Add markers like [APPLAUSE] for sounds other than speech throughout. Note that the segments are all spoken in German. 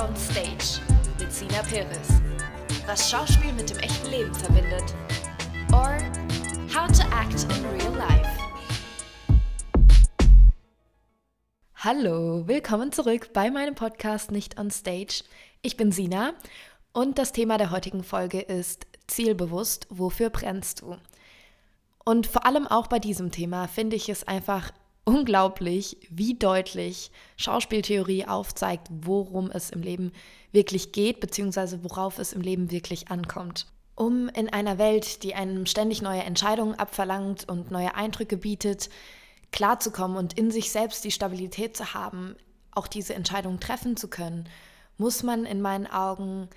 on Stage mit Sina Perez. Was Schauspiel mit dem echten Leben verbindet. Or How to Act in Real Life. Hallo, willkommen zurück bei meinem Podcast Nicht on Stage. Ich bin Sina und das Thema der heutigen Folge ist Zielbewusst, wofür brennst du? Und vor allem auch bei diesem Thema finde ich es einfach unglaublich, wie deutlich Schauspieltheorie aufzeigt, worum es im Leben wirklich geht, beziehungsweise worauf es im Leben wirklich ankommt. Um in einer Welt, die einem ständig neue Entscheidungen abverlangt und neue Eindrücke bietet, klarzukommen und in sich selbst die Stabilität zu haben, auch diese Entscheidung treffen zu können, muss man in meinen Augen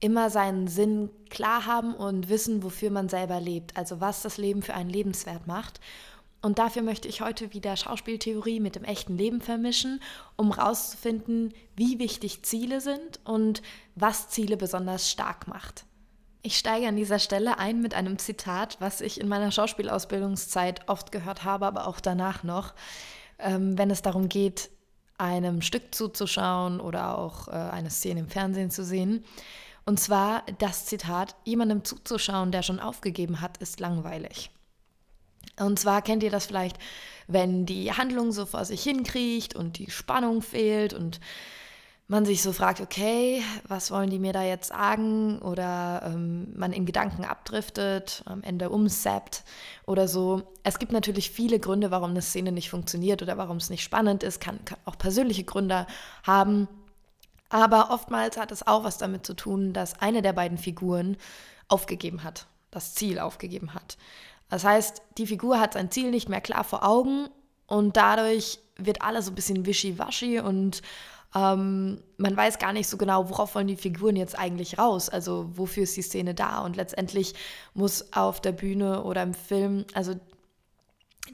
immer seinen Sinn klar haben und wissen, wofür man selber lebt, also was das Leben für einen lebenswert macht. Und dafür möchte ich heute wieder Schauspieltheorie mit dem echten Leben vermischen, um herauszufinden, wie wichtig Ziele sind und was Ziele besonders stark macht. Ich steige an dieser Stelle ein mit einem Zitat, was ich in meiner Schauspielausbildungszeit oft gehört habe, aber auch danach noch, ähm, wenn es darum geht, einem Stück zuzuschauen oder auch äh, eine Szene im Fernsehen zu sehen. Und zwar das Zitat, jemandem zuzuschauen, der schon aufgegeben hat, ist langweilig. Und zwar kennt ihr das vielleicht, wenn die Handlung so vor sich hinkriecht und die Spannung fehlt und man sich so fragt, okay, was wollen die mir da jetzt sagen? Oder ähm, man in Gedanken abdriftet, am Ende umsappt oder so. Es gibt natürlich viele Gründe, warum eine Szene nicht funktioniert oder warum es nicht spannend ist, kann, kann auch persönliche Gründe haben. Aber oftmals hat es auch was damit zu tun, dass eine der beiden Figuren aufgegeben hat, das Ziel aufgegeben hat. Das heißt, die Figur hat sein Ziel nicht mehr klar vor Augen und dadurch wird alles so ein bisschen wischiwaschi und ähm, man weiß gar nicht so genau, worauf wollen die Figuren jetzt eigentlich raus, also wofür ist die Szene da und letztendlich muss auf der Bühne oder im Film, also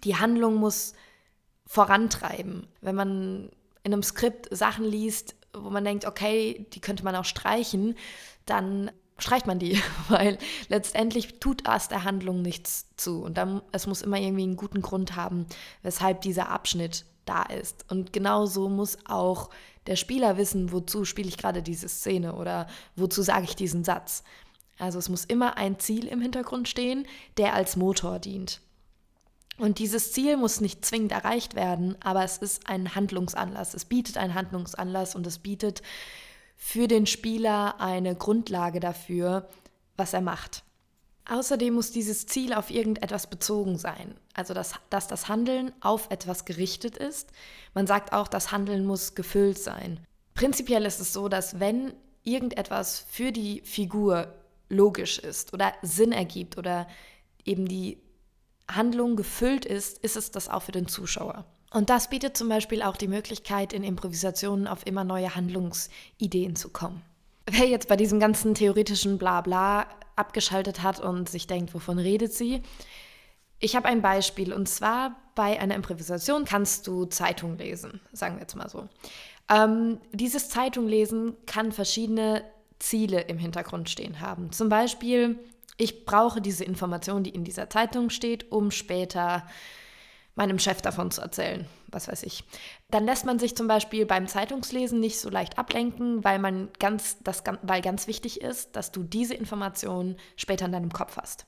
die Handlung muss vorantreiben. Wenn man in einem Skript Sachen liest, wo man denkt, okay, die könnte man auch streichen, dann streicht man die, [LAUGHS] weil letztendlich tut es der Handlung nichts zu. Und dann, es muss immer irgendwie einen guten Grund haben, weshalb dieser Abschnitt da ist. Und genauso muss auch der Spieler wissen, wozu spiele ich gerade diese Szene oder wozu sage ich diesen Satz. Also es muss immer ein Ziel im Hintergrund stehen, der als Motor dient. Und dieses Ziel muss nicht zwingend erreicht werden, aber es ist ein Handlungsanlass. Es bietet einen Handlungsanlass und es bietet für den Spieler eine Grundlage dafür, was er macht. Außerdem muss dieses Ziel auf irgendetwas bezogen sein, also dass, dass das Handeln auf etwas gerichtet ist. Man sagt auch, das Handeln muss gefüllt sein. Prinzipiell ist es so, dass wenn irgendetwas für die Figur logisch ist oder Sinn ergibt oder eben die Handlung gefüllt ist, ist es das auch für den Zuschauer. Und das bietet zum Beispiel auch die Möglichkeit, in Improvisationen auf immer neue Handlungsideen zu kommen. Wer jetzt bei diesem ganzen theoretischen Blabla abgeschaltet hat und sich denkt, wovon redet sie? Ich habe ein Beispiel und zwar bei einer Improvisation kannst du Zeitung lesen, sagen wir jetzt mal so. Ähm, dieses Zeitung lesen kann verschiedene Ziele im Hintergrund stehen haben. Zum Beispiel, ich brauche diese Information, die in dieser Zeitung steht, um später meinem Chef davon zu erzählen, was weiß ich. Dann lässt man sich zum Beispiel beim Zeitungslesen nicht so leicht ablenken, weil man ganz, das, weil ganz wichtig ist, dass du diese Informationen später in deinem Kopf hast.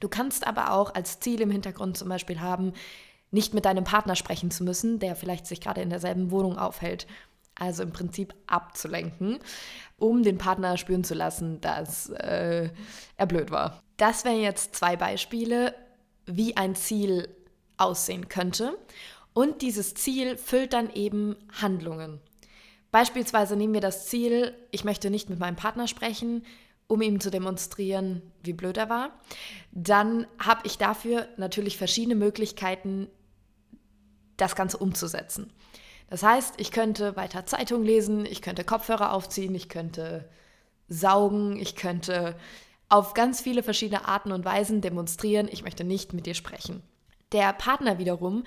Du kannst aber auch als Ziel im Hintergrund zum Beispiel haben, nicht mit deinem Partner sprechen zu müssen, der vielleicht sich gerade in derselben Wohnung aufhält. Also im Prinzip abzulenken, um den Partner spüren zu lassen, dass äh, er blöd war. Das wären jetzt zwei Beispiele, wie ein Ziel aussehen könnte. Und dieses Ziel füllt dann eben Handlungen. Beispielsweise nehmen wir das Ziel, ich möchte nicht mit meinem Partner sprechen, um ihm zu demonstrieren, wie blöd er war. Dann habe ich dafür natürlich verschiedene Möglichkeiten, das Ganze umzusetzen. Das heißt, ich könnte weiter Zeitung lesen, ich könnte Kopfhörer aufziehen, ich könnte saugen, ich könnte auf ganz viele verschiedene Arten und Weisen demonstrieren, ich möchte nicht mit dir sprechen. Der Partner wiederum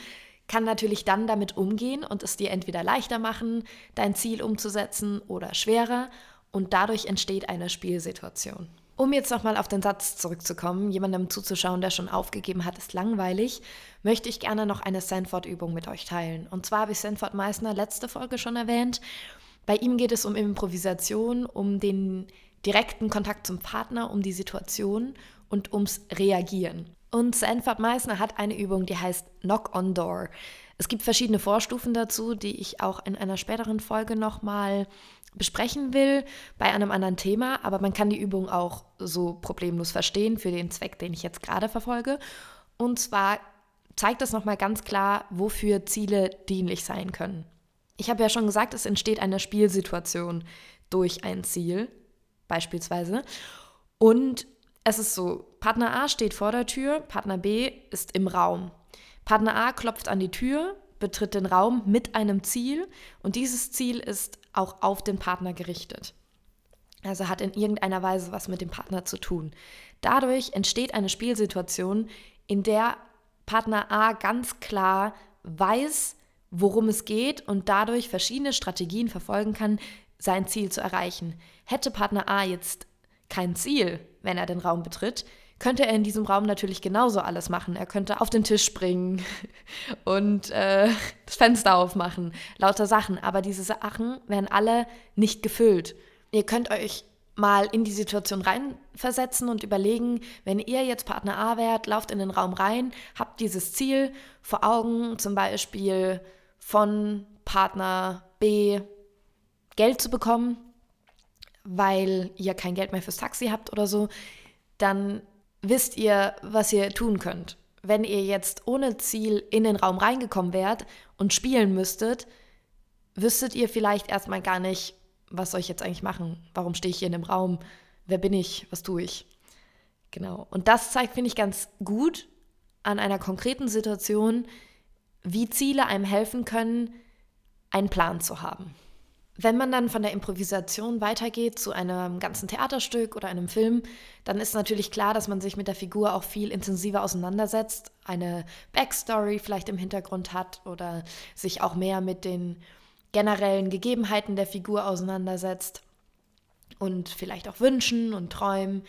kann natürlich dann damit umgehen und es dir entweder leichter machen, dein Ziel umzusetzen oder schwerer und dadurch entsteht eine Spielsituation. Um jetzt nochmal auf den Satz zurückzukommen, jemandem zuzuschauen, der schon aufgegeben hat, ist langweilig, möchte ich gerne noch eine Sanford-Übung mit euch teilen. Und zwar habe ich Sanford Meissner letzte Folge schon erwähnt. Bei ihm geht es um Improvisation, um den direkten Kontakt zum Partner, um die Situation und ums Reagieren. Und Sanford Meissner hat eine Übung, die heißt Knock on Door. Es gibt verschiedene Vorstufen dazu, die ich auch in einer späteren Folge nochmal besprechen will, bei einem anderen Thema, aber man kann die Übung auch so problemlos verstehen für den Zweck, den ich jetzt gerade verfolge. Und zwar zeigt das nochmal ganz klar, wofür Ziele dienlich sein können. Ich habe ja schon gesagt, es entsteht eine Spielsituation durch ein Ziel, beispielsweise. Und es ist so, Partner A steht vor der Tür, Partner B ist im Raum. Partner A klopft an die Tür, betritt den Raum mit einem Ziel und dieses Ziel ist auch auf den Partner gerichtet. Also hat in irgendeiner Weise was mit dem Partner zu tun. Dadurch entsteht eine Spielsituation, in der Partner A ganz klar weiß, worum es geht und dadurch verschiedene Strategien verfolgen kann, sein Ziel zu erreichen. Hätte Partner A jetzt kein Ziel, wenn er den Raum betritt, könnte er in diesem Raum natürlich genauso alles machen. Er könnte auf den Tisch springen [LAUGHS] und äh, das Fenster aufmachen, lauter Sachen. Aber diese Sachen werden alle nicht gefüllt. Ihr könnt euch mal in die Situation reinversetzen und überlegen, wenn ihr jetzt Partner A wärt, lauft in den Raum rein, habt dieses Ziel vor Augen, zum Beispiel von Partner B Geld zu bekommen, weil ihr kein Geld mehr fürs Taxi habt oder so, dann wisst ihr, was ihr tun könnt. Wenn ihr jetzt ohne Ziel in den Raum reingekommen wärt und spielen müsstet, wüsstet ihr vielleicht erstmal gar nicht, was soll ich jetzt eigentlich machen? Warum stehe ich hier in dem Raum? Wer bin ich? Was tue ich? Genau. Und das zeigt, finde ich, ganz gut an einer konkreten Situation, wie Ziele einem helfen können, einen Plan zu haben. Wenn man dann von der Improvisation weitergeht zu einem ganzen Theaterstück oder einem Film, dann ist natürlich klar, dass man sich mit der Figur auch viel intensiver auseinandersetzt, eine Backstory vielleicht im Hintergrund hat oder sich auch mehr mit den generellen Gegebenheiten der Figur auseinandersetzt und vielleicht auch Wünschen und Träumen,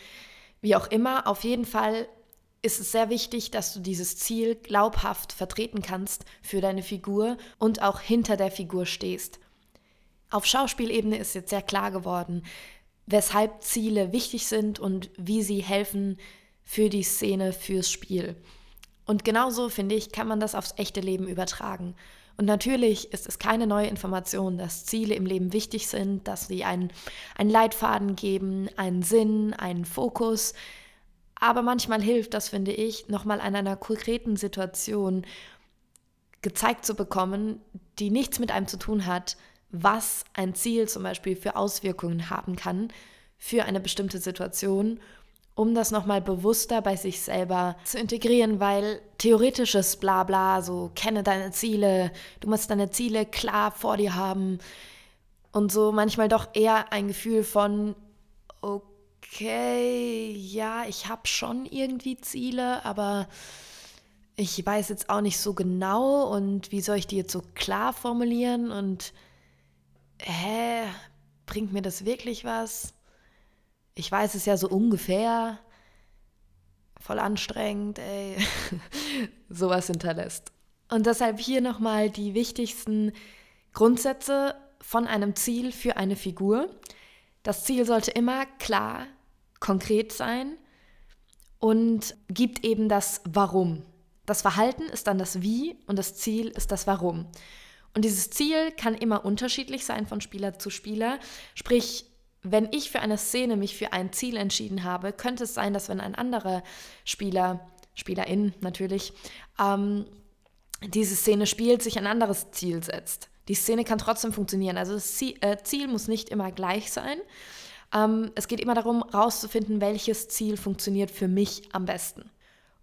wie auch immer. Auf jeden Fall ist es sehr wichtig, dass du dieses Ziel glaubhaft vertreten kannst für deine Figur und auch hinter der Figur stehst. Auf Schauspielebene ist jetzt sehr klar geworden, weshalb Ziele wichtig sind und wie sie helfen für die Szene, fürs Spiel. Und genauso, finde ich, kann man das aufs echte Leben übertragen. Und natürlich ist es keine neue Information, dass Ziele im Leben wichtig sind, dass sie einen, einen Leitfaden geben, einen Sinn, einen Fokus. Aber manchmal hilft das, finde ich, nochmal an einer konkreten Situation gezeigt zu bekommen, die nichts mit einem zu tun hat, was ein Ziel zum Beispiel für Auswirkungen haben kann für eine bestimmte Situation, um das nochmal bewusster bei sich selber zu integrieren, weil theoretisches Blabla, so kenne deine Ziele, du musst deine Ziele klar vor dir haben und so manchmal doch eher ein Gefühl von, okay, ja, ich habe schon irgendwie Ziele, aber ich weiß jetzt auch nicht so genau und wie soll ich die jetzt so klar formulieren und hä, bringt mir das wirklich was? Ich weiß es ja so ungefähr. Voll anstrengend, ey. [LAUGHS] Sowas hinterlässt. Und deshalb hier nochmal die wichtigsten Grundsätze von einem Ziel für eine Figur. Das Ziel sollte immer klar, konkret sein und gibt eben das Warum. Das Verhalten ist dann das Wie und das Ziel ist das Warum. Und dieses Ziel kann immer unterschiedlich sein von Spieler zu Spieler. Sprich, wenn ich für eine Szene mich für ein Ziel entschieden habe, könnte es sein, dass wenn ein anderer Spieler, Spielerin natürlich, ähm, diese Szene spielt, sich ein anderes Ziel setzt. Die Szene kann trotzdem funktionieren. Also das Ziel, äh, Ziel muss nicht immer gleich sein. Ähm, es geht immer darum, herauszufinden, welches Ziel funktioniert für mich am besten.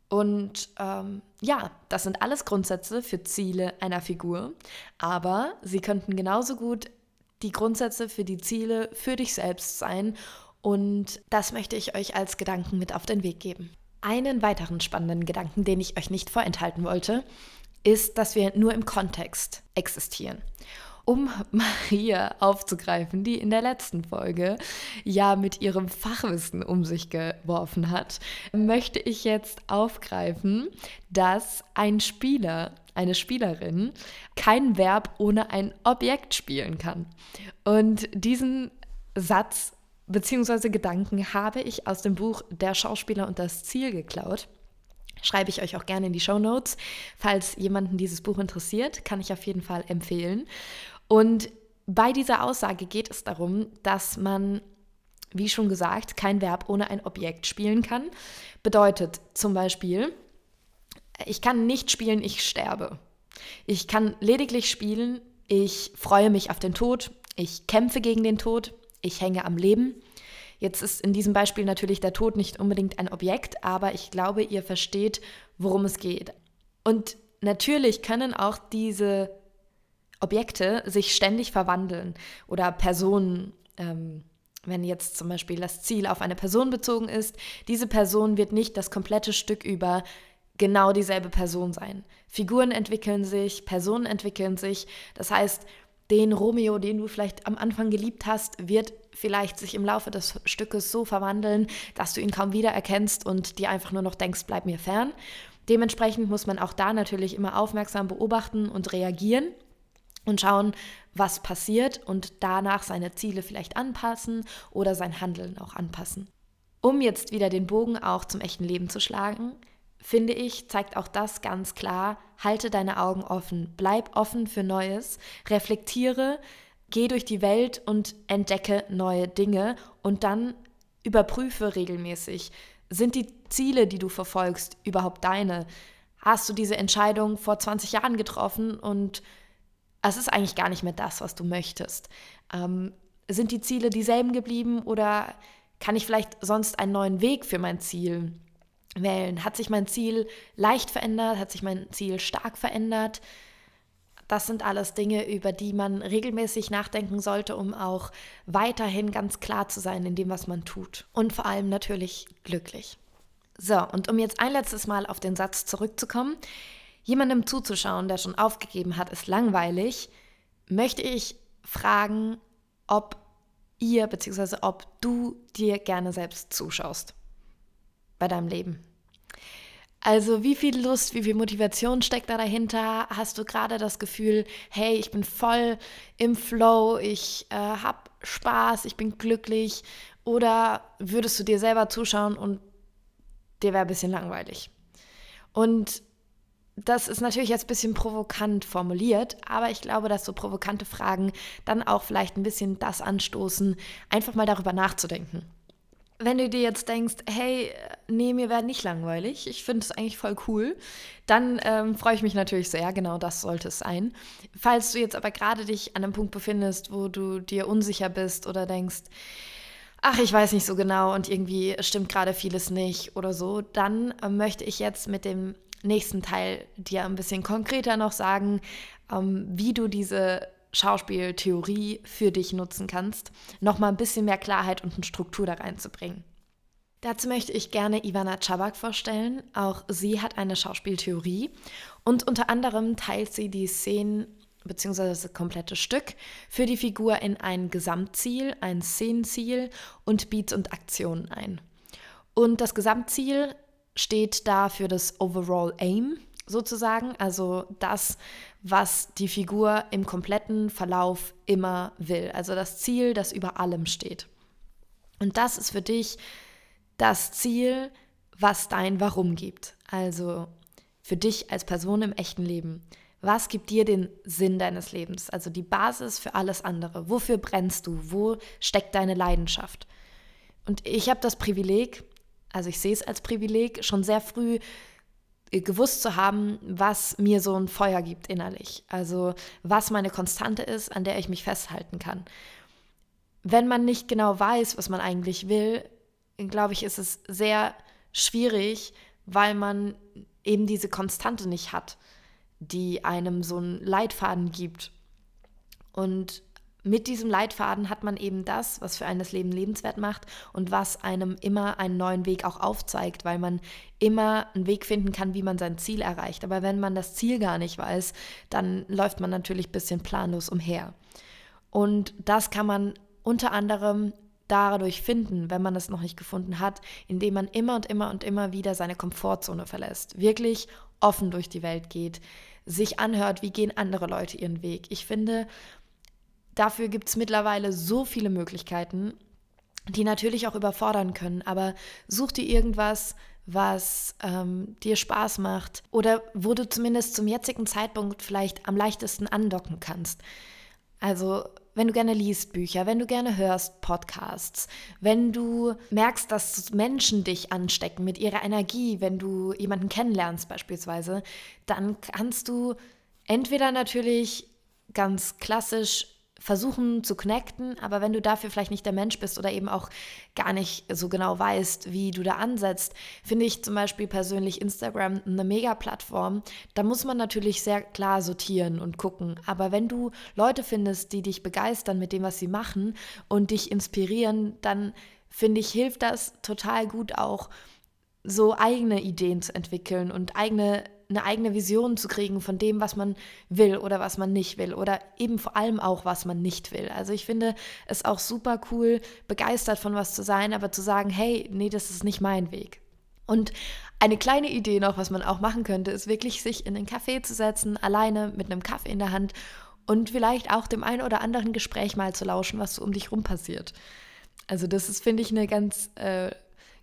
Und ähm, ja, das sind alles Grundsätze für Ziele einer Figur, aber sie könnten genauso gut die Grundsätze für die Ziele für dich selbst sein. Und das möchte ich euch als Gedanken mit auf den Weg geben. Einen weiteren spannenden Gedanken, den ich euch nicht vorenthalten wollte, ist, dass wir nur im Kontext existieren. Um [LAUGHS] Maria aufzugreifen, die in der letzten Folge ja mit ihrem Fachwissen um sich geworfen hat, möchte ich jetzt aufgreifen, dass ein Spieler, eine Spielerin kein Verb ohne ein Objekt spielen kann. Und diesen Satz bzw. Gedanken habe ich aus dem Buch Der Schauspieler und das Ziel geklaut. Schreibe ich euch auch gerne in die Show Notes. Falls jemanden dieses Buch interessiert, kann ich auf jeden Fall empfehlen. Und bei dieser Aussage geht es darum, dass man, wie schon gesagt, kein Verb ohne ein Objekt spielen kann. Bedeutet zum Beispiel, ich kann nicht spielen, ich sterbe. Ich kann lediglich spielen, ich freue mich auf den Tod, ich kämpfe gegen den Tod, ich hänge am Leben. Jetzt ist in diesem Beispiel natürlich der Tod nicht unbedingt ein Objekt, aber ich glaube, ihr versteht, worum es geht. Und natürlich können auch diese Objekte sich ständig verwandeln oder Personen. Ähm, wenn jetzt zum Beispiel das Ziel auf eine Person bezogen ist, diese Person wird nicht das komplette Stück über genau dieselbe Person sein. Figuren entwickeln sich, Personen entwickeln sich. Das heißt, den Romeo, den du vielleicht am Anfang geliebt hast, wird vielleicht sich im Laufe des Stückes so verwandeln, dass du ihn kaum wiedererkennst und dir einfach nur noch denkst, bleib mir fern. Dementsprechend muss man auch da natürlich immer aufmerksam beobachten und reagieren und schauen, was passiert und danach seine Ziele vielleicht anpassen oder sein Handeln auch anpassen. Um jetzt wieder den Bogen auch zum echten Leben zu schlagen, finde ich, zeigt auch das ganz klar, halte deine Augen offen, bleib offen für Neues, reflektiere, geh durch die Welt und entdecke neue Dinge und dann überprüfe regelmäßig, sind die Ziele, die du verfolgst, überhaupt deine? Hast du diese Entscheidung vor 20 Jahren getroffen und es ist eigentlich gar nicht mehr das, was du möchtest? Ähm, sind die Ziele dieselben geblieben oder kann ich vielleicht sonst einen neuen Weg für mein Ziel wählen. Hat sich mein Ziel leicht verändert? Hat sich mein Ziel stark verändert? Das sind alles Dinge, über die man regelmäßig nachdenken sollte, um auch weiterhin ganz klar zu sein in dem, was man tut. Und vor allem natürlich glücklich. So, und um jetzt ein letztes Mal auf den Satz zurückzukommen, jemandem zuzuschauen, der schon aufgegeben hat, ist langweilig, möchte ich fragen, ob ihr bzw. ob du dir gerne selbst zuschaust bei deinem Leben? Also wie viel Lust, wie viel Motivation steckt da dahinter? Hast du gerade das Gefühl, hey, ich bin voll im Flow, ich äh, habe Spaß, ich bin glücklich? Oder würdest du dir selber zuschauen und dir wäre ein bisschen langweilig? Und das ist natürlich jetzt ein bisschen provokant formuliert, aber ich glaube, dass so provokante Fragen dann auch vielleicht ein bisschen das anstoßen, einfach mal darüber nachzudenken wenn du dir jetzt denkst, hey, nee, mir wäre nicht langweilig, ich finde es eigentlich voll cool, dann ähm, freue ich mich natürlich sehr, genau das sollte es sein. Falls du jetzt aber gerade dich an einem Punkt befindest, wo du dir unsicher bist oder denkst, ach, ich weiß nicht so genau und irgendwie stimmt gerade vieles nicht oder so, dann äh, möchte ich jetzt mit dem nächsten Teil dir ein bisschen konkreter noch sagen, ähm, wie du diese Schauspieltheorie für dich nutzen kannst, nochmal ein bisschen mehr Klarheit und eine Struktur da reinzubringen. Dazu möchte ich gerne Ivana Czabak vorstellen. Auch sie hat eine Schauspieltheorie und unter anderem teilt sie die Szenen bzw. das komplette Stück für die Figur in ein Gesamtziel, ein Szenenziel und Beats und Aktionen ein. Und das Gesamtziel steht da für das Overall Aim, sozusagen, also das, was die Figur im kompletten Verlauf immer will, also das Ziel, das über allem steht. Und das ist für dich das Ziel, was dein Warum gibt, also für dich als Person im echten Leben. Was gibt dir den Sinn deines Lebens, also die Basis für alles andere? Wofür brennst du? Wo steckt deine Leidenschaft? Und ich habe das Privileg, also ich sehe es als Privileg, schon sehr früh gewusst zu haben, was mir so ein Feuer gibt innerlich. Also was meine Konstante ist, an der ich mich festhalten kann. Wenn man nicht genau weiß, was man eigentlich will, glaube ich, ist es sehr schwierig, weil man eben diese Konstante nicht hat, die einem so einen Leitfaden gibt. Und mit diesem Leitfaden hat man eben das, was für einen das Leben lebenswert macht und was einem immer einen neuen Weg auch aufzeigt, weil man immer einen Weg finden kann, wie man sein Ziel erreicht. Aber wenn man das Ziel gar nicht weiß, dann läuft man natürlich ein bisschen planlos umher. Und das kann man unter anderem dadurch finden, wenn man es noch nicht gefunden hat, indem man immer und immer und immer wieder seine Komfortzone verlässt, wirklich offen durch die Welt geht, sich anhört, wie gehen andere Leute ihren Weg. Ich finde, dafür gibt es mittlerweile so viele Möglichkeiten, die natürlich auch überfordern können, aber such dir irgendwas, was ähm, dir Spaß macht oder wo du zumindest zum jetzigen Zeitpunkt vielleicht am leichtesten andocken kannst. Also wenn du gerne liest Bücher, wenn du gerne hörst Podcasts, wenn du merkst, dass Menschen dich anstecken mit ihrer Energie, wenn du jemanden kennenlernst beispielsweise, dann kannst du entweder natürlich ganz klassisch versuchen zu connecten, aber wenn du dafür vielleicht nicht der Mensch bist oder eben auch gar nicht so genau weißt, wie du da ansetzt, finde ich zum Beispiel persönlich Instagram eine Mega-Plattform. Da muss man natürlich sehr klar sortieren und gucken. Aber wenn du Leute findest, die dich begeistern mit dem, was sie machen und dich inspirieren, dann finde ich, hilft das total gut auch, so eigene Ideen zu entwickeln und eigene eine eigene Vision zu kriegen von dem, was man will oder was man nicht will oder eben vor allem auch, was man nicht will. Also ich finde es auch super cool, begeistert von was zu sein, aber zu sagen, hey, nee, das ist nicht mein Weg. Und eine kleine Idee noch, was man auch machen könnte, ist wirklich sich in einen Café zu setzen, alleine mit einem Kaffee in der Hand und vielleicht auch dem einen oder anderen Gespräch mal zu lauschen, was so um dich rum passiert. Also das ist, finde ich, eine ganz äh,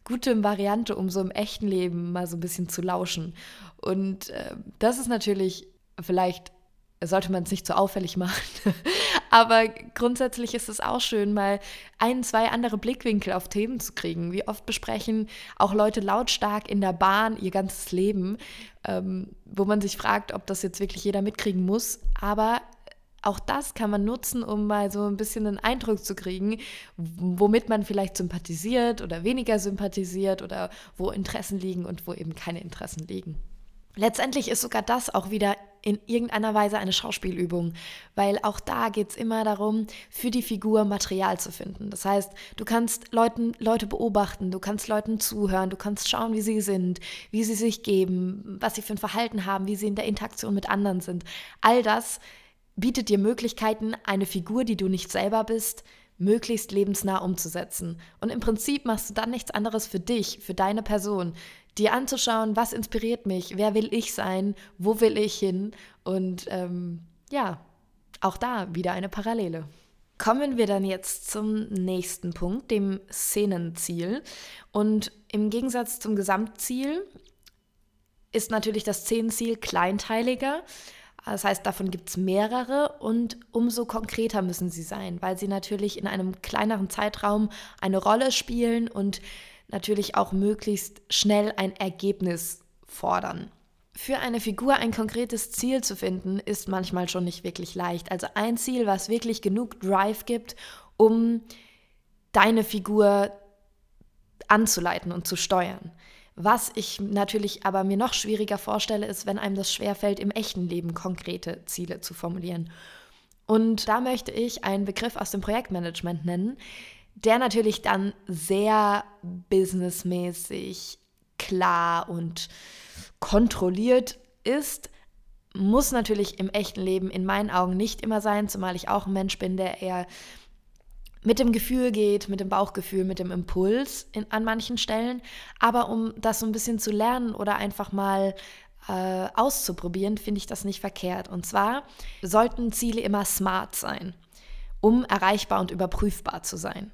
gute Variante, um so im echten Leben mal so ein bisschen zu lauschen. Und äh, das ist natürlich, vielleicht sollte man es nicht so auffällig machen, [LAUGHS] aber grundsätzlich ist es auch schön, mal ein, zwei andere Blickwinkel auf Themen zu kriegen. Wie oft besprechen auch Leute lautstark in der Bahn ihr ganzes Leben, ähm, wo man sich fragt, ob das jetzt wirklich jeder mitkriegen muss. Aber auch das kann man nutzen, um mal so ein bisschen einen Eindruck zu kriegen, womit man vielleicht sympathisiert oder weniger sympathisiert oder wo Interessen liegen und wo eben keine Interessen liegen. Letztendlich ist sogar das auch wieder in irgendeiner Weise eine Schauspielübung, weil auch da geht es immer darum, für die Figur Material zu finden. Das heißt, du kannst Leuten, Leute beobachten, du kannst Leuten zuhören, du kannst schauen, wie sie sind, wie sie sich geben, was sie für ein Verhalten haben, wie sie in der Interaktion mit anderen sind. All das bietet dir Möglichkeiten, eine Figur, die du nicht selber bist, möglichst lebensnah umzusetzen. Und im Prinzip machst du dann nichts anderes für dich, für deine Person, dir anzuschauen, was inspiriert mich, wer will ich sein, wo will ich hin und ähm, ja, auch da wieder eine Parallele. Kommen wir dann jetzt zum nächsten Punkt, dem Szenenziel. Und im Gegensatz zum Gesamtziel ist natürlich das Szenenziel kleinteiliger. Das heißt, davon gibt es mehrere und umso konkreter müssen sie sein, weil sie natürlich in einem kleineren Zeitraum eine Rolle spielen und natürlich auch möglichst schnell ein Ergebnis fordern. Für eine Figur ein konkretes Ziel zu finden, ist manchmal schon nicht wirklich leicht. Also ein Ziel, was wirklich genug Drive gibt, um deine Figur anzuleiten und zu steuern. Was ich natürlich aber mir noch schwieriger vorstelle, ist, wenn einem das schwerfällt, im echten Leben konkrete Ziele zu formulieren. Und da möchte ich einen Begriff aus dem Projektmanagement nennen, der natürlich dann sehr businessmäßig klar und kontrolliert ist, muss natürlich im echten Leben in meinen Augen nicht immer sein, zumal ich auch ein Mensch bin, der eher mit dem Gefühl geht, mit dem Bauchgefühl, mit dem Impuls in, an manchen Stellen. Aber um das so ein bisschen zu lernen oder einfach mal äh, auszuprobieren, finde ich das nicht verkehrt. Und zwar sollten Ziele immer smart sein, um erreichbar und überprüfbar zu sein.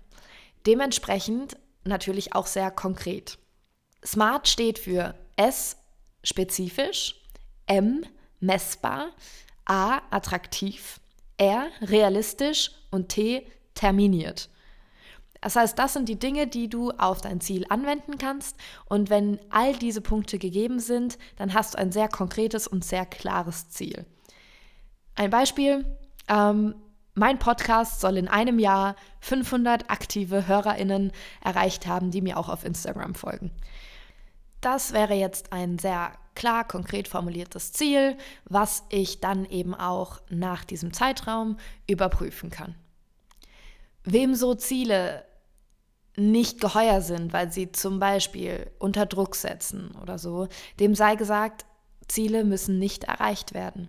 Dementsprechend natürlich auch sehr konkret. Smart steht für S spezifisch, M messbar, A attraktiv, R realistisch und T terminiert. Das heißt, das sind die Dinge, die du auf dein Ziel anwenden kannst. Und wenn all diese Punkte gegeben sind, dann hast du ein sehr konkretes und sehr klares Ziel. Ein Beispiel. Ähm, mein Podcast soll in einem Jahr 500 aktive HörerInnen erreicht haben, die mir auch auf Instagram folgen. Das wäre jetzt ein sehr klar, konkret formuliertes Ziel, was ich dann eben auch nach diesem Zeitraum überprüfen kann. Wem so Ziele nicht geheuer sind, weil sie zum Beispiel unter Druck setzen oder so, dem sei gesagt, Ziele müssen nicht erreicht werden.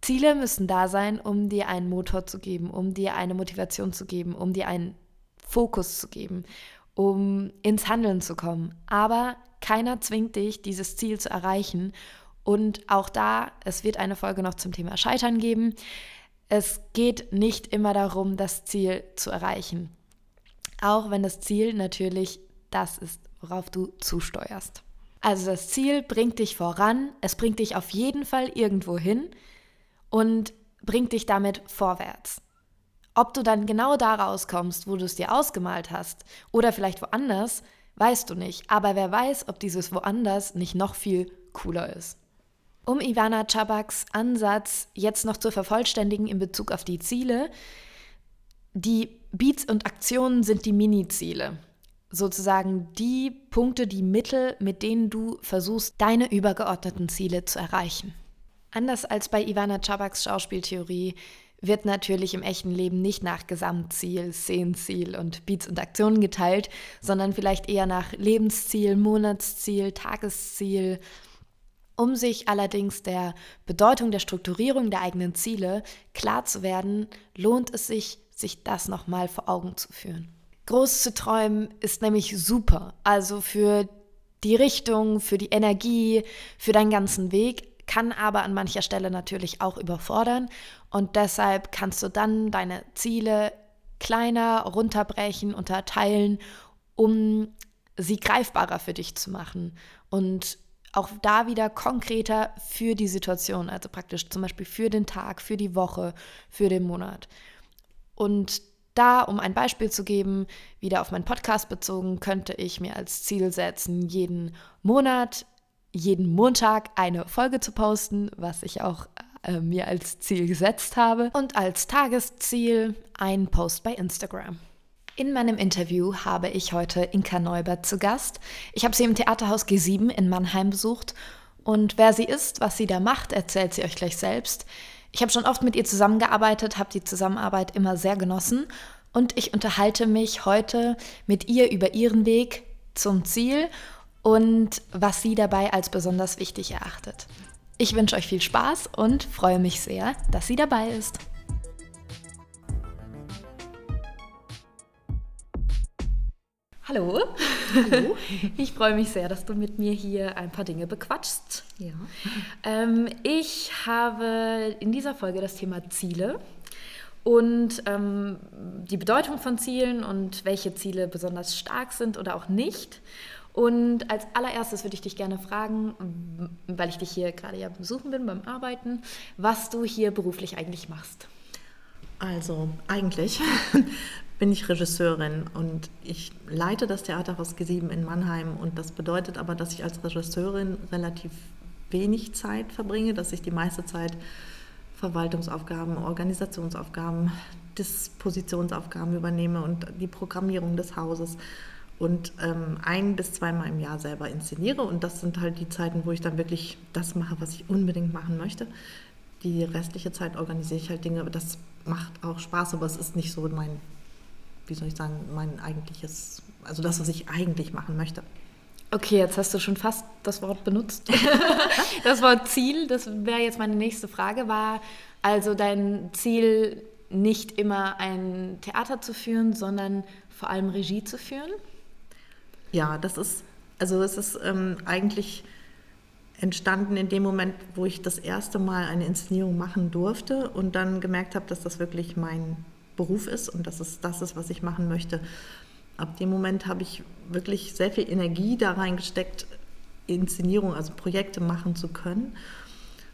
Ziele müssen da sein, um dir einen Motor zu geben, um dir eine Motivation zu geben, um dir einen Fokus zu geben, um ins Handeln zu kommen. Aber keiner zwingt dich, dieses Ziel zu erreichen. Und auch da, es wird eine Folge noch zum Thema Scheitern geben. Es geht nicht immer darum, das Ziel zu erreichen. Auch wenn das Ziel natürlich das ist, worauf du zusteuerst. Also das Ziel bringt dich voran, es bringt dich auf jeden Fall irgendwo hin und bringt dich damit vorwärts. Ob du dann genau da rauskommst, wo du es dir ausgemalt hast, oder vielleicht woanders, weißt du nicht. Aber wer weiß, ob dieses woanders nicht noch viel cooler ist. Um Ivana Chabaks Ansatz jetzt noch zu vervollständigen in Bezug auf die Ziele, die Beats und Aktionen sind die Mini-Ziele. Sozusagen die Punkte, die Mittel, mit denen du versuchst, deine übergeordneten Ziele zu erreichen. Anders als bei Ivana Chabaks Schauspieltheorie wird natürlich im echten Leben nicht nach Gesamtziel, Szenenziel und Beats und Aktionen geteilt, sondern vielleicht eher nach Lebensziel, Monatsziel, Tagesziel. Um sich allerdings der Bedeutung der Strukturierung der eigenen Ziele klar zu werden, lohnt es sich, sich das nochmal vor Augen zu führen. Groß zu träumen ist nämlich super, also für die Richtung, für die Energie, für deinen ganzen Weg, kann aber an mancher Stelle natürlich auch überfordern. Und deshalb kannst du dann deine Ziele kleiner runterbrechen, unterteilen, um sie greifbarer für dich zu machen. Und auch da wieder konkreter für die Situation, also praktisch zum Beispiel für den Tag, für die Woche, für den Monat. Und da, um ein Beispiel zu geben, wieder auf meinen Podcast bezogen, könnte ich mir als Ziel setzen, jeden Monat, jeden Montag eine Folge zu posten, was ich auch äh, mir als Ziel gesetzt habe. Und als Tagesziel ein Post bei Instagram. In meinem Interview habe ich heute Inka Neubert zu Gast. Ich habe sie im Theaterhaus G7 in Mannheim besucht. Und wer sie ist, was sie da macht, erzählt sie euch gleich selbst. Ich habe schon oft mit ihr zusammengearbeitet, habe die Zusammenarbeit immer sehr genossen und ich unterhalte mich heute mit ihr über ihren Weg zum Ziel und was sie dabei als besonders wichtig erachtet. Ich wünsche euch viel Spaß und freue mich sehr, dass sie dabei ist. Hallo. Hallo. [LAUGHS] Ich freue mich sehr, dass du mit mir hier ein paar Dinge bequatschst. Ja. Ähm, ich habe in dieser Folge das Thema Ziele und ähm, die Bedeutung von Zielen und welche Ziele besonders stark sind oder auch nicht. Und als allererstes würde ich dich gerne fragen, weil ich dich hier gerade ja besuchen bin beim Arbeiten, was du hier beruflich eigentlich machst. Also eigentlich [LAUGHS] bin ich Regisseurin und ich leite das Theaterhaus G7 in Mannheim und das bedeutet aber, dass ich als Regisseurin relativ wenig Zeit verbringe, dass ich die meiste Zeit Verwaltungsaufgaben, Organisationsaufgaben, Dispositionsaufgaben übernehme und die Programmierung des Hauses und ähm, ein bis zweimal im Jahr selber inszeniere und das sind halt die Zeiten, wo ich dann wirklich das mache, was ich unbedingt machen möchte. Die restliche Zeit organisiere ich halt Dinge, das macht auch Spaß, aber es ist nicht so mein wie soll ich sagen, mein eigentliches, also das, was ich eigentlich machen möchte. Okay, jetzt hast du schon fast das Wort benutzt. [LAUGHS] das Wort Ziel, das wäre jetzt meine nächste Frage, war also dein Ziel nicht immer ein Theater zu führen, sondern vor allem Regie zu führen? Ja, das ist, also es ist ähm, eigentlich entstanden in dem Moment, wo ich das erste Mal eine Inszenierung machen durfte und dann gemerkt habe, dass das wirklich mein Beruf ist und dass es das ist, was ich machen möchte. Ab dem Moment habe ich wirklich sehr viel Energie da reingesteckt, Inszenierung, also Projekte machen zu können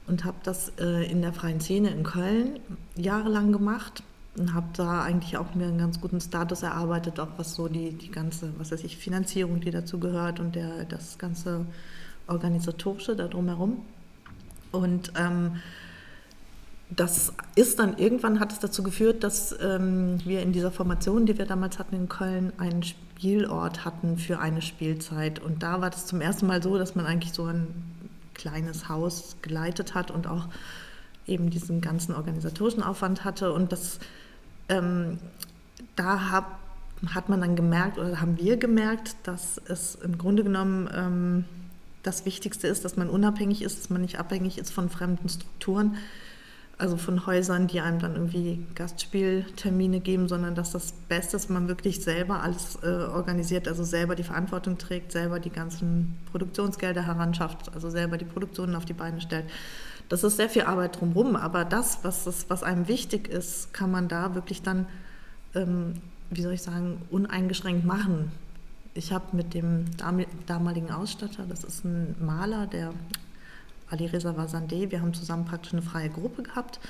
und habe das äh, in der freien Szene in Köln jahrelang gemacht und habe da eigentlich auch mir einen ganz guten Status erarbeitet, auch was so die, die ganze, was weiß ich, Finanzierung, die dazu gehört und der, das ganze organisatorische da drumherum. Und ähm, das ist dann irgendwann hat es dazu geführt, dass ähm, wir in dieser Formation, die wir damals hatten in Köln, einen Spielort hatten für eine Spielzeit. Und da war das zum ersten Mal so, dass man eigentlich so ein kleines Haus geleitet hat und auch eben diesen ganzen organisatorischen Aufwand hatte. Und das ähm, da hab, hat man dann gemerkt oder haben wir gemerkt, dass es im Grunde genommen ähm, das Wichtigste ist, dass man unabhängig ist, dass man nicht abhängig ist von fremden Strukturen, also von Häusern, die einem dann irgendwie Gastspieltermine geben, sondern dass das Beste ist, man wirklich selber alles äh, organisiert, also selber die Verantwortung trägt, selber die ganzen Produktionsgelder heranschafft, also selber die Produktionen auf die Beine stellt. Das ist sehr viel Arbeit drumherum, aber das, was, das, was einem wichtig ist, kann man da wirklich dann, ähm, wie soll ich sagen, uneingeschränkt machen. Ich habe mit dem damaligen Ausstatter, das ist ein Maler, der Ali Reza Vazandeh, wir haben zusammen praktisch eine freie Gruppe gehabt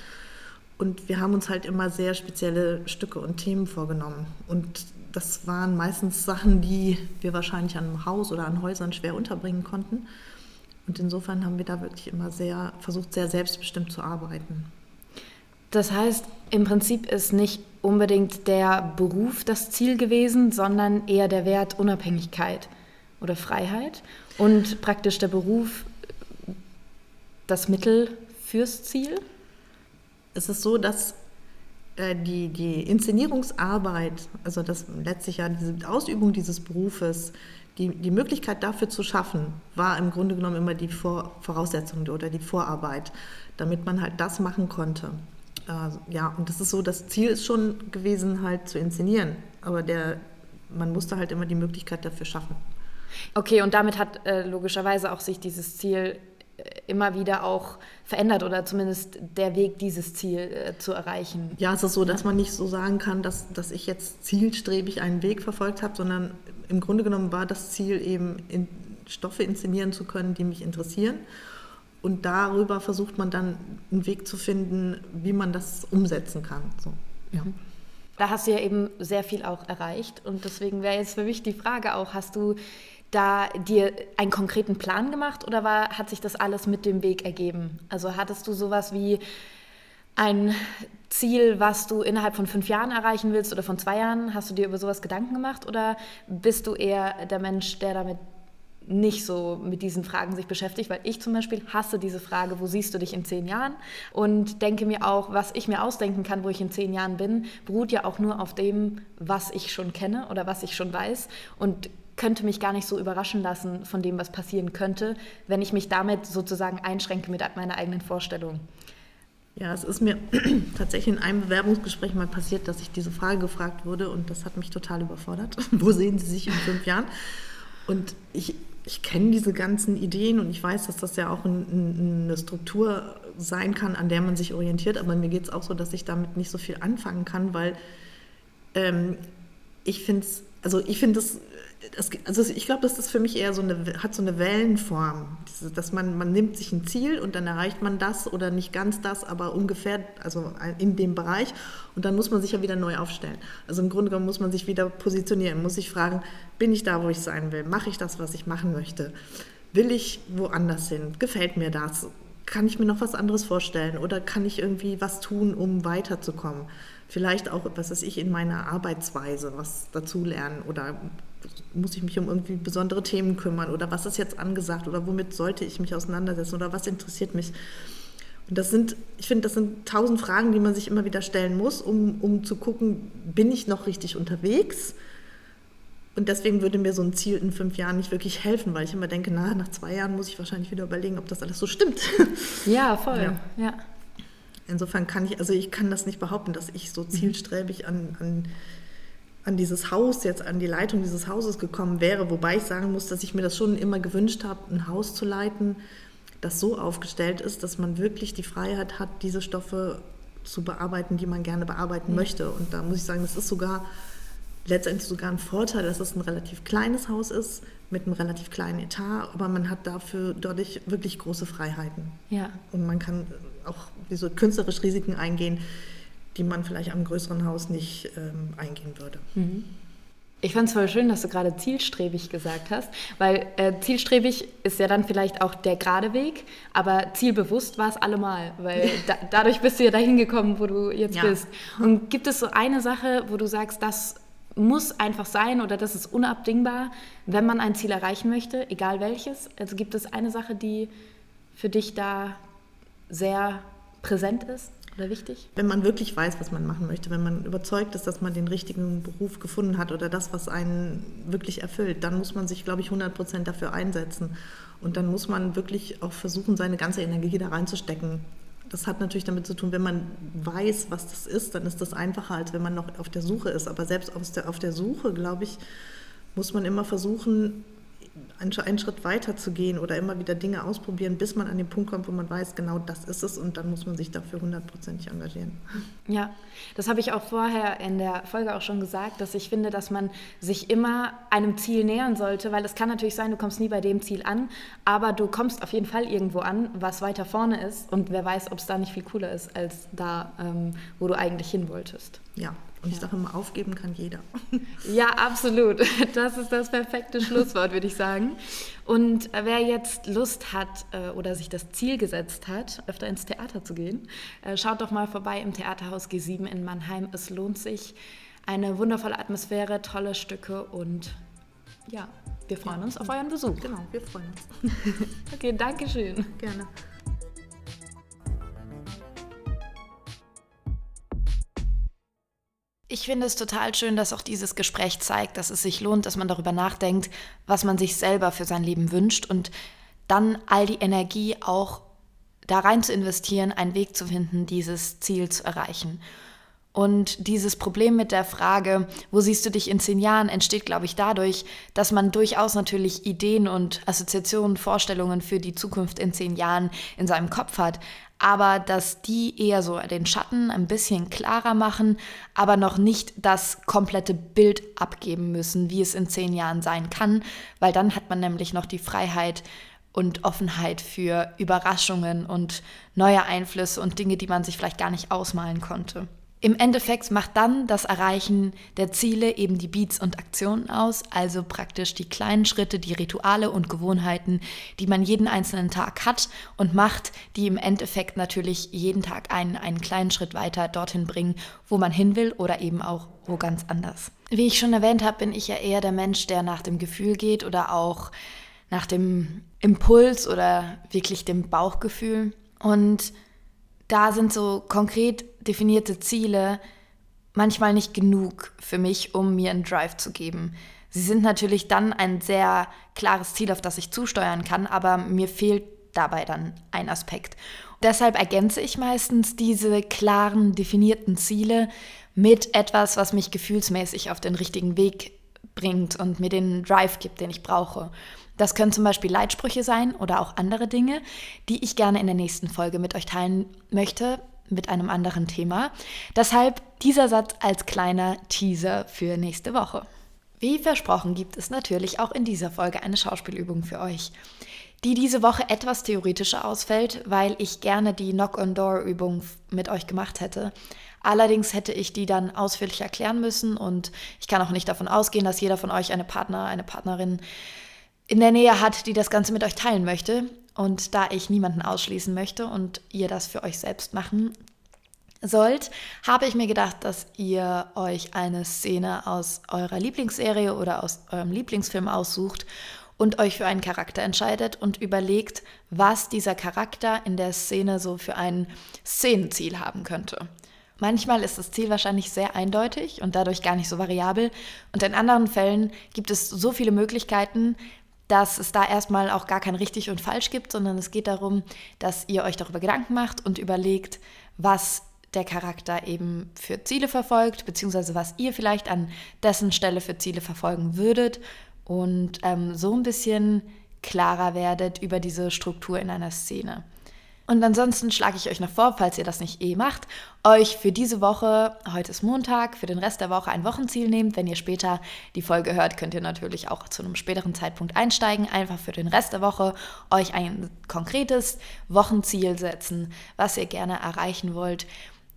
und wir haben uns halt immer sehr spezielle Stücke und Themen vorgenommen. Und das waren meistens Sachen, die wir wahrscheinlich an einem Haus oder an Häusern schwer unterbringen konnten. Und insofern haben wir da wirklich immer sehr versucht, sehr selbstbestimmt zu arbeiten. Das heißt, im Prinzip ist nicht unbedingt der Beruf das Ziel gewesen, sondern eher der Wert Unabhängigkeit oder Freiheit und praktisch der Beruf das Mittel fürs Ziel? Es ist so, dass äh, die, die Inszenierungsarbeit, also das letztlich ja diese Ausübung dieses Berufes, die, die Möglichkeit dafür zu schaffen, war im Grunde genommen immer die Vor Voraussetzung oder die Vorarbeit, damit man halt das machen konnte. Äh, ja, und das ist so, das Ziel ist schon gewesen, halt zu inszenieren, aber der, man musste halt immer die Möglichkeit dafür schaffen. Okay, und damit hat äh, logischerweise auch sich dieses Ziel äh, immer wieder auch verändert oder zumindest der Weg, dieses Ziel äh, zu erreichen. Ja, es ist so, dass man nicht so sagen kann, dass, dass ich jetzt zielstrebig einen Weg verfolgt habe, sondern im Grunde genommen war das Ziel eben, in Stoffe inszenieren zu können, die mich interessieren. Und darüber versucht man dann einen Weg zu finden, wie man das umsetzen kann. So, ja. Mhm. Da hast du ja eben sehr viel auch erreicht. Und deswegen wäre jetzt für mich die Frage auch, hast du da dir einen konkreten Plan gemacht oder war, hat sich das alles mit dem Weg ergeben? Also hattest du sowas wie ein Ziel, was du innerhalb von fünf Jahren erreichen willst oder von zwei Jahren? Hast du dir über sowas Gedanken gemacht oder bist du eher der Mensch, der damit nicht so mit diesen Fragen sich beschäftigt, weil ich zum Beispiel hasse diese Frage, wo siehst du dich in zehn Jahren? Und denke mir auch, was ich mir ausdenken kann, wo ich in zehn Jahren bin, beruht ja auch nur auf dem, was ich schon kenne oder was ich schon weiß und könnte mich gar nicht so überraschen lassen von dem, was passieren könnte, wenn ich mich damit sozusagen einschränke mit meiner eigenen Vorstellung. Ja, es ist mir [CLEARS THROAT] tatsächlich in einem Bewerbungsgespräch mal passiert, dass ich diese Frage gefragt wurde und das hat mich total überfordert. [LAUGHS] Wo sehen Sie sich in fünf Jahren? Und ich, ich kenne diese ganzen Ideen und ich weiß, dass das ja auch ein, eine Struktur sein kann, an der man sich orientiert, aber mir geht es auch so, dass ich damit nicht so viel anfangen kann, weil ähm, ich finde es, also ich finde es das, also ich glaube, das ist für mich eher so eine, hat so eine Wellenform, dass man, man nimmt sich ein Ziel und dann erreicht man das oder nicht ganz das, aber ungefähr, also in dem Bereich und dann muss man sich ja wieder neu aufstellen. Also im Grunde genommen muss man sich wieder positionieren, muss sich fragen, bin ich da, wo ich sein will? Mache ich das, was ich machen möchte? Will ich woanders hin? Gefällt mir das? Kann ich mir noch was anderes vorstellen oder kann ich irgendwie was tun, um weiterzukommen? Vielleicht auch, was weiß ich, in meiner Arbeitsweise was dazulernen oder muss ich mich um irgendwie besondere Themen kümmern oder was ist jetzt angesagt oder womit sollte ich mich auseinandersetzen oder was interessiert mich. Und das sind, ich finde, das sind tausend Fragen, die man sich immer wieder stellen muss, um, um zu gucken, bin ich noch richtig unterwegs? Und deswegen würde mir so ein Ziel in fünf Jahren nicht wirklich helfen, weil ich immer denke, na, nach zwei Jahren muss ich wahrscheinlich wieder überlegen, ob das alles so stimmt. [LAUGHS] Ja, voll. Ja. ja. Insofern kann ich, also ich kann das nicht behaupten, dass ich so zielstrebig an, an an dieses Haus, jetzt an die Leitung dieses Hauses gekommen wäre, wobei ich sagen muss, dass ich mir das schon immer gewünscht habe, ein Haus zu leiten, das so aufgestellt ist, dass man wirklich die Freiheit hat, diese Stoffe zu bearbeiten, die man gerne bearbeiten mhm. möchte. Und da muss ich sagen, das ist sogar letztendlich sogar ein Vorteil, dass es ein relativ kleines Haus ist mit einem relativ kleinen Etat, aber man hat dafür dadurch wirklich große Freiheiten. Ja. Und man kann auch diese künstlerisch Risiken eingehen, die man vielleicht am größeren Haus nicht ähm, eingehen würde. Mhm. Ich fand es voll schön, dass du gerade zielstrebig gesagt hast, weil äh, zielstrebig ist ja dann vielleicht auch der gerade Weg, aber zielbewusst war es allemal, weil [LAUGHS] da, dadurch bist du ja dahin gekommen, wo du jetzt ja. bist. Und gibt es so eine Sache, wo du sagst, das muss einfach sein oder das ist unabdingbar, wenn man ein Ziel erreichen möchte, egal welches? Also gibt es eine Sache, die für dich da sehr präsent ist? Oder wichtig? Wenn man wirklich weiß, was man machen möchte, wenn man überzeugt ist, dass man den richtigen Beruf gefunden hat oder das, was einen wirklich erfüllt, dann muss man sich, glaube ich, 100 Prozent dafür einsetzen. Und dann muss man wirklich auch versuchen, seine ganze Energie da reinzustecken. Das hat natürlich damit zu tun, wenn man weiß, was das ist, dann ist das einfacher, als wenn man noch auf der Suche ist. Aber selbst der, auf der Suche, glaube ich, muss man immer versuchen, einen Schritt weiter zu gehen oder immer wieder Dinge ausprobieren, bis man an den Punkt kommt, wo man weiß, genau das ist es und dann muss man sich dafür hundertprozentig engagieren. Ja, das habe ich auch vorher in der Folge auch schon gesagt, dass ich finde, dass man sich immer einem Ziel nähern sollte, weil es kann natürlich sein, du kommst nie bei dem Ziel an, aber du kommst auf jeden Fall irgendwo an, was weiter vorne ist und wer weiß, ob es da nicht viel cooler ist als da, ähm, wo du eigentlich hin wolltest. Ja, und ich sage immer, aufgeben kann jeder. [LAUGHS] Ja, absolut. [LAUGHS] Das ist das perfekte Schlusswort, würde ich sagen. Und wer jetzt Lust hat äh, oder sich das Ziel gesetzt hat, öfter ins Theater zu gehen, äh, schaut doch mal vorbei im Theaterhaus G7 in Mannheim. Es lohnt sich. Eine wundervolle Atmosphäre, tolle Stücke und ja, wir freuen uns auf euren Besuch. Genau, wir freuen uns. [LAUGHS] okay, danke schön. Gerne. Ich finde es total schön, dass auch dieses Gespräch zeigt, dass es sich lohnt, dass man darüber nachdenkt, was man sich selber für sein Leben wünscht und dann all die Energie auch da rein zu investieren, einen Weg zu finden, dieses Ziel zu erreichen. Und dieses Problem mit der Frage, wo siehst du dich in zehn Jahren, entsteht, glaube ich, dadurch, dass man durchaus natürlich Ideen und Assoziationen, Vorstellungen für die Zukunft in zehn Jahren in seinem Kopf hat aber dass die eher so den Schatten ein bisschen klarer machen, aber noch nicht das komplette Bild abgeben müssen, wie es in zehn Jahren sein kann, weil dann hat man nämlich noch die Freiheit und Offenheit für Überraschungen und neue Einflüsse und Dinge, die man sich vielleicht gar nicht ausmalen konnte. Im Endeffekt macht dann das Erreichen der Ziele eben die Beats und Aktionen aus, also praktisch die kleinen Schritte, die Rituale und Gewohnheiten, die man jeden einzelnen Tag hat und macht, die im Endeffekt natürlich jeden Tag einen, einen kleinen Schritt weiter dorthin bringen, wo man hin will oder eben auch wo ganz anders. Wie ich schon erwähnt habe, bin ich ja eher der Mensch, der nach dem Gefühl geht oder auch nach dem Impuls oder wirklich dem Bauchgefühl. Und da sind so konkret definierte Ziele manchmal nicht genug für mich, um mir einen Drive zu geben. Sie sind natürlich dann ein sehr klares Ziel, auf das ich zusteuern kann, aber mir fehlt dabei dann ein Aspekt. Deshalb ergänze ich meistens diese klaren, definierten Ziele mit etwas, was mich gefühlsmäßig auf den richtigen Weg bringt und mir den Drive gibt, den ich brauche. Das können zum Beispiel Leitsprüche sein oder auch andere Dinge, die ich gerne in der nächsten Folge mit euch teilen möchte mit einem anderen Thema. Deshalb dieser Satz als kleiner Teaser für nächste Woche. Wie versprochen gibt es natürlich auch in dieser Folge eine Schauspielübung für euch, die diese Woche etwas theoretischer ausfällt, weil ich gerne die Knock-on-Door-Übung mit euch gemacht hätte. Allerdings hätte ich die dann ausführlich erklären müssen und ich kann auch nicht davon ausgehen, dass jeder von euch eine Partner, eine Partnerin in der Nähe hat, die das Ganze mit euch teilen möchte. Und da ich niemanden ausschließen möchte und ihr das für euch selbst machen sollt, habe ich mir gedacht, dass ihr euch eine Szene aus eurer Lieblingsserie oder aus eurem Lieblingsfilm aussucht und euch für einen Charakter entscheidet und überlegt, was dieser Charakter in der Szene so für ein Szenenziel haben könnte. Manchmal ist das Ziel wahrscheinlich sehr eindeutig und dadurch gar nicht so variabel und in anderen Fällen gibt es so viele Möglichkeiten, dass es da erstmal auch gar kein richtig und falsch gibt, sondern es geht darum, dass ihr euch darüber Gedanken macht und überlegt, was der Charakter eben für Ziele verfolgt, beziehungsweise was ihr vielleicht an dessen Stelle für Ziele verfolgen würdet und ähm, so ein bisschen klarer werdet über diese Struktur in einer Szene. Und ansonsten schlage ich euch noch vor, falls ihr das nicht eh macht, euch für diese Woche, heute ist Montag, für den Rest der Woche ein Wochenziel nehmt. Wenn ihr später die Folge hört, könnt ihr natürlich auch zu einem späteren Zeitpunkt einsteigen. Einfach für den Rest der Woche euch ein konkretes Wochenziel setzen, was ihr gerne erreichen wollt.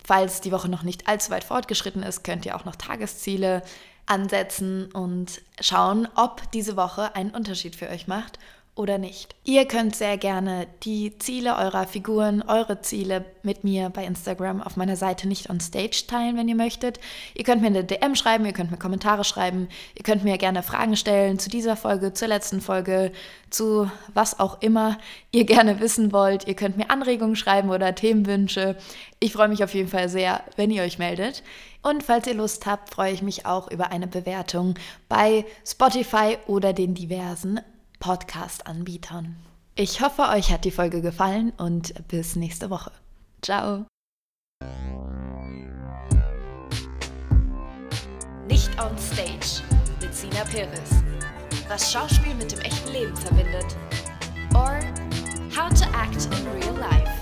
Falls die Woche noch nicht allzu weit fortgeschritten ist, könnt ihr auch noch Tagesziele ansetzen und schauen, ob diese Woche einen Unterschied für euch macht oder nicht. Ihr könnt sehr gerne die Ziele eurer Figuren, eure Ziele mit mir bei Instagram auf meiner Seite nicht on stage teilen, wenn ihr möchtet. Ihr könnt mir eine DM schreiben, ihr könnt mir Kommentare schreiben, ihr könnt mir gerne Fragen stellen zu dieser Folge, zur letzten Folge, zu was auch immer ihr gerne wissen wollt. Ihr könnt mir Anregungen schreiben oder Themenwünsche. Ich freue mich auf jeden Fall sehr, wenn ihr euch meldet. Und falls ihr Lust habt, freue ich mich auch über eine Bewertung bei Spotify oder den diversen Podcast-Anbietern. Ich hoffe, euch hat die Folge gefallen und bis nächste Woche. Ciao. Nicht on Stage mit Sina Perez. Was Schauspiel mit dem echten Leben verbindet. Or How to Act in Real Life.